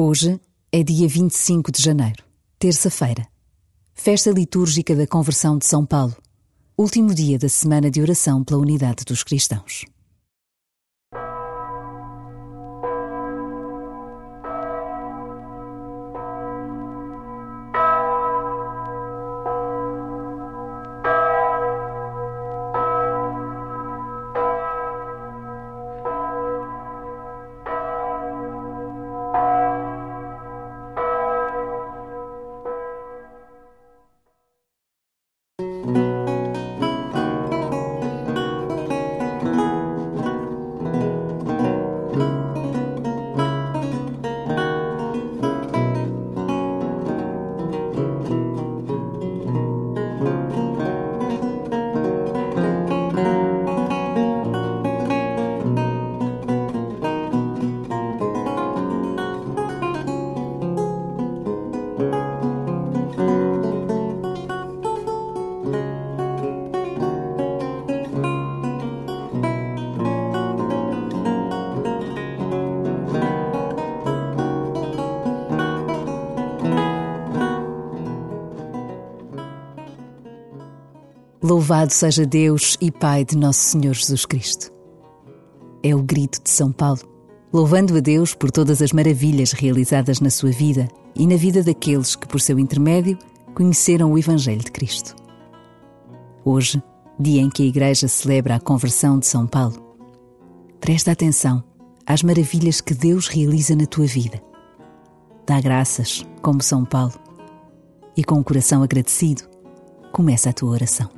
Hoje é dia 25 de janeiro, terça-feira, festa litúrgica da Conversão de São Paulo, último dia da semana de oração pela unidade dos cristãos. Louvado seja Deus e Pai de nosso Senhor Jesus Cristo. É o grito de São Paulo, louvando a Deus por todas as maravilhas realizadas na sua vida e na vida daqueles que, por seu intermédio, conheceram o Evangelho de Cristo. Hoje, dia em que a Igreja celebra a conversão de São Paulo, presta atenção às maravilhas que Deus realiza na tua vida. Dá graças, como São Paulo, e com o coração agradecido, começa a tua oração.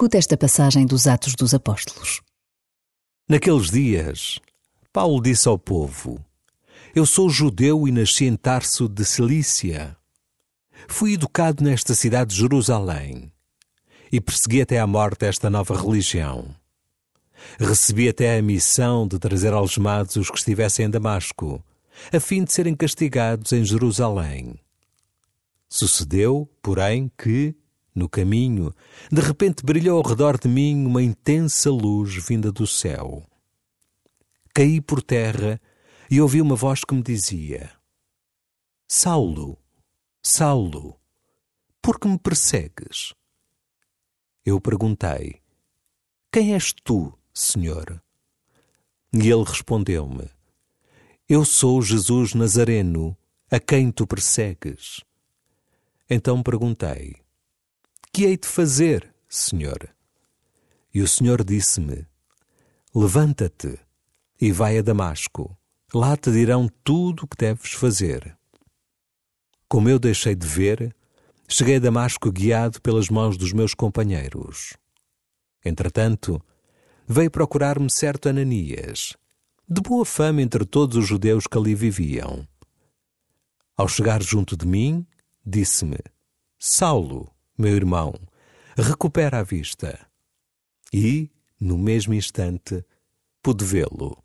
Escuta esta passagem dos Atos dos Apóstolos. Naqueles dias, Paulo disse ao povo: Eu sou judeu e nasci em Tarso de Cilícia. Fui educado nesta cidade de Jerusalém e persegui até à morte esta nova religião. Recebi até a missão de trazer algemados os que estivessem em Damasco, a fim de serem castigados em Jerusalém. Sucedeu, porém, que, no caminho, de repente brilhou ao redor de mim uma intensa luz vinda do céu. Caí por terra e ouvi uma voz que me dizia: Saulo, Saulo, por que me persegues? Eu perguntei: Quem és tu, Senhor? E ele respondeu-me: Eu sou Jesus Nazareno, a quem tu persegues. Então perguntei: que hei de fazer, Senhor? E o Senhor disse-me: Levanta-te e vai a Damasco. Lá te dirão tudo o que deves fazer. Como eu deixei de ver, cheguei a Damasco guiado pelas mãos dos meus companheiros. Entretanto, veio procurar-me certo Ananias, de boa fama entre todos os judeus que ali viviam. Ao chegar junto de mim, disse-me: Saulo, meu irmão, recupera a vista. E, no mesmo instante, pude vê-lo.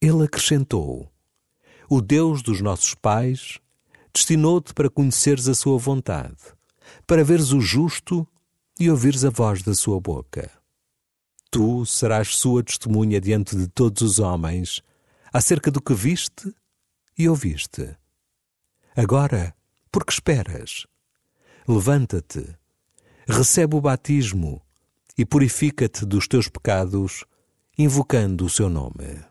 Ele acrescentou: O Deus dos nossos pais destinou-te para conheceres a sua vontade, para veres o justo e ouvires a voz da sua boca. Tu serás sua testemunha diante de todos os homens acerca do que viste e ouviste. Agora, por que esperas? Levanta-te, recebe o batismo e purifica-te dos teus pecados, invocando o seu nome.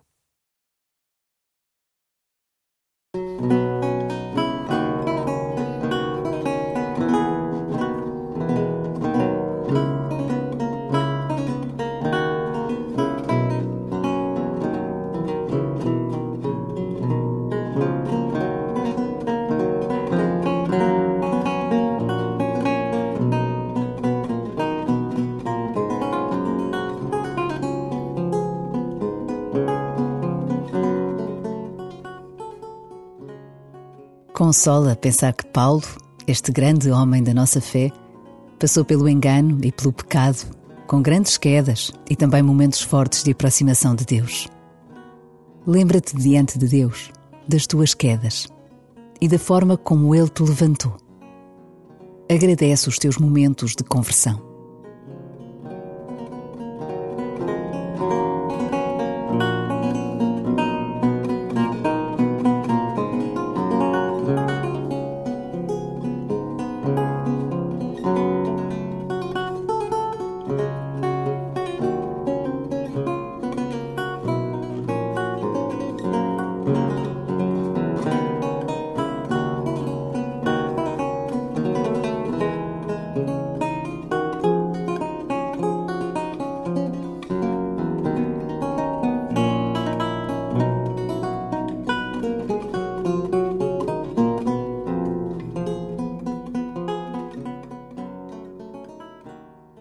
Consola pensar que Paulo, este grande homem da nossa fé, passou pelo engano e pelo pecado, com grandes quedas e também momentos fortes de aproximação de Deus. Lembra-te diante de Deus das tuas quedas e da forma como Ele te levantou. Agradece os teus momentos de conversão.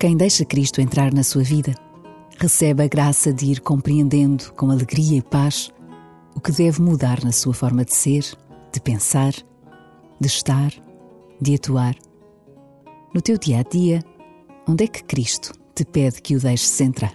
Quem deixa Cristo entrar na sua vida recebe a graça de ir compreendendo com alegria e paz o que deve mudar na sua forma de ser, de pensar, de estar, de atuar. No teu dia a dia, onde é que Cristo te pede que o deixes entrar?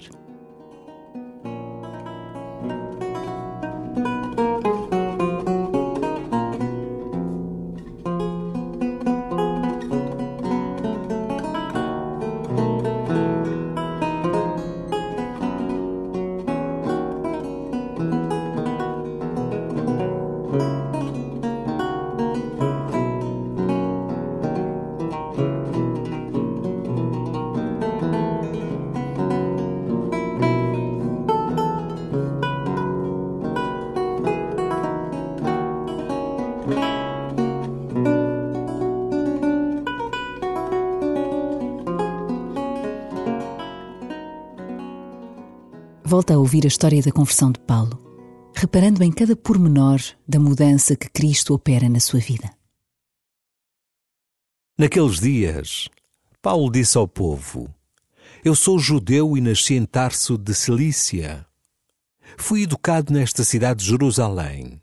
Volta a ouvir a história da conversão de Paulo, reparando em cada pormenor da mudança que Cristo opera na sua vida. Naqueles dias, Paulo disse ao povo: Eu sou judeu e nasci em Tarso de Cilícia. Fui educado nesta cidade de Jerusalém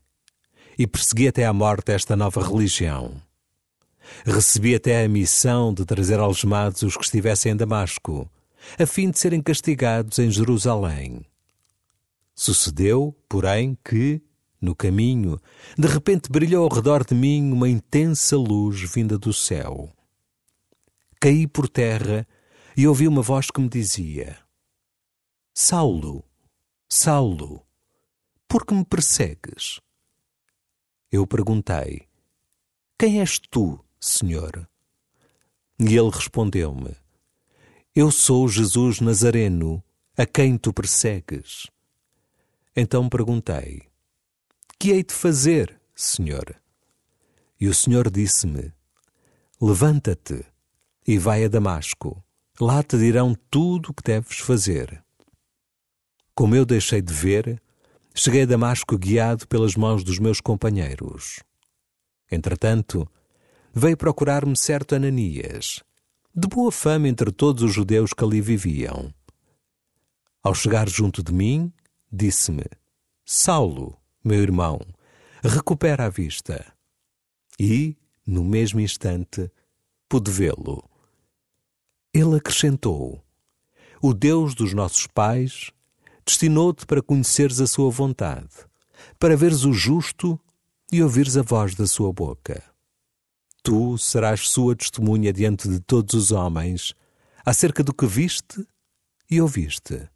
e persegui até à morte esta nova religião. Recebi até a missão de trazer algemados os que estivessem em Damasco a fim de serem castigados em Jerusalém. Sucedeu, porém, que, no caminho, de repente brilhou ao redor de mim uma intensa luz vinda do céu. Caí por terra e ouvi uma voz que me dizia: Saulo, Saulo, por que me persegues? Eu perguntei: Quem és tu, Senhor? E ele respondeu-me: eu sou Jesus Nazareno, a quem tu persegues. Então perguntei: Que hei de fazer, Senhor? E o Senhor disse-me: Levanta-te e vai a Damasco. Lá te dirão tudo o que deves fazer. Como eu deixei de ver, cheguei a Damasco guiado pelas mãos dos meus companheiros. Entretanto, veio procurar-me certo Ananias de boa fama entre todos os judeus que ali viviam. Ao chegar junto de mim, disse-me: Saulo, meu irmão, recupera a vista. E, no mesmo instante, pude vê-lo. Ele acrescentou: O Deus dos nossos pais Destinou-te para conheceres a sua vontade, para veres o justo e ouvires a voz da sua boca. Tu serás sua testemunha diante de todos os homens acerca do que viste e ouviste.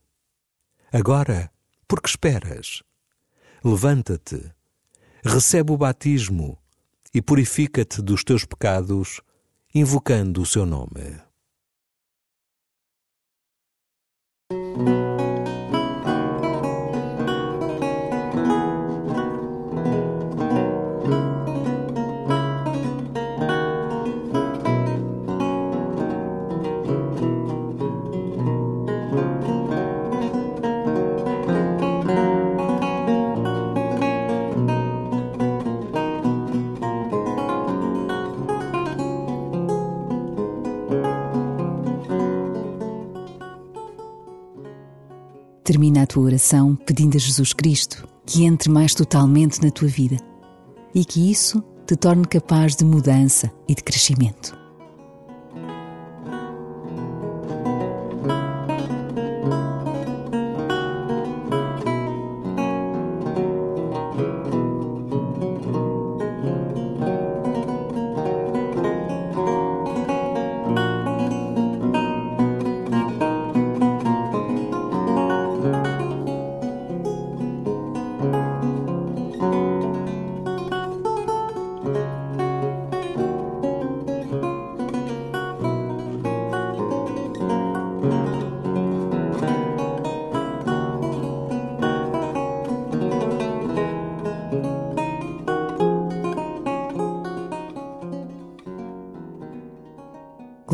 Agora, por que esperas? Levanta-te, recebe o batismo e purifica-te dos teus pecados, invocando o seu nome. Termina a tua oração pedindo a Jesus Cristo que entre mais totalmente na tua vida e que isso te torne capaz de mudança e de crescimento.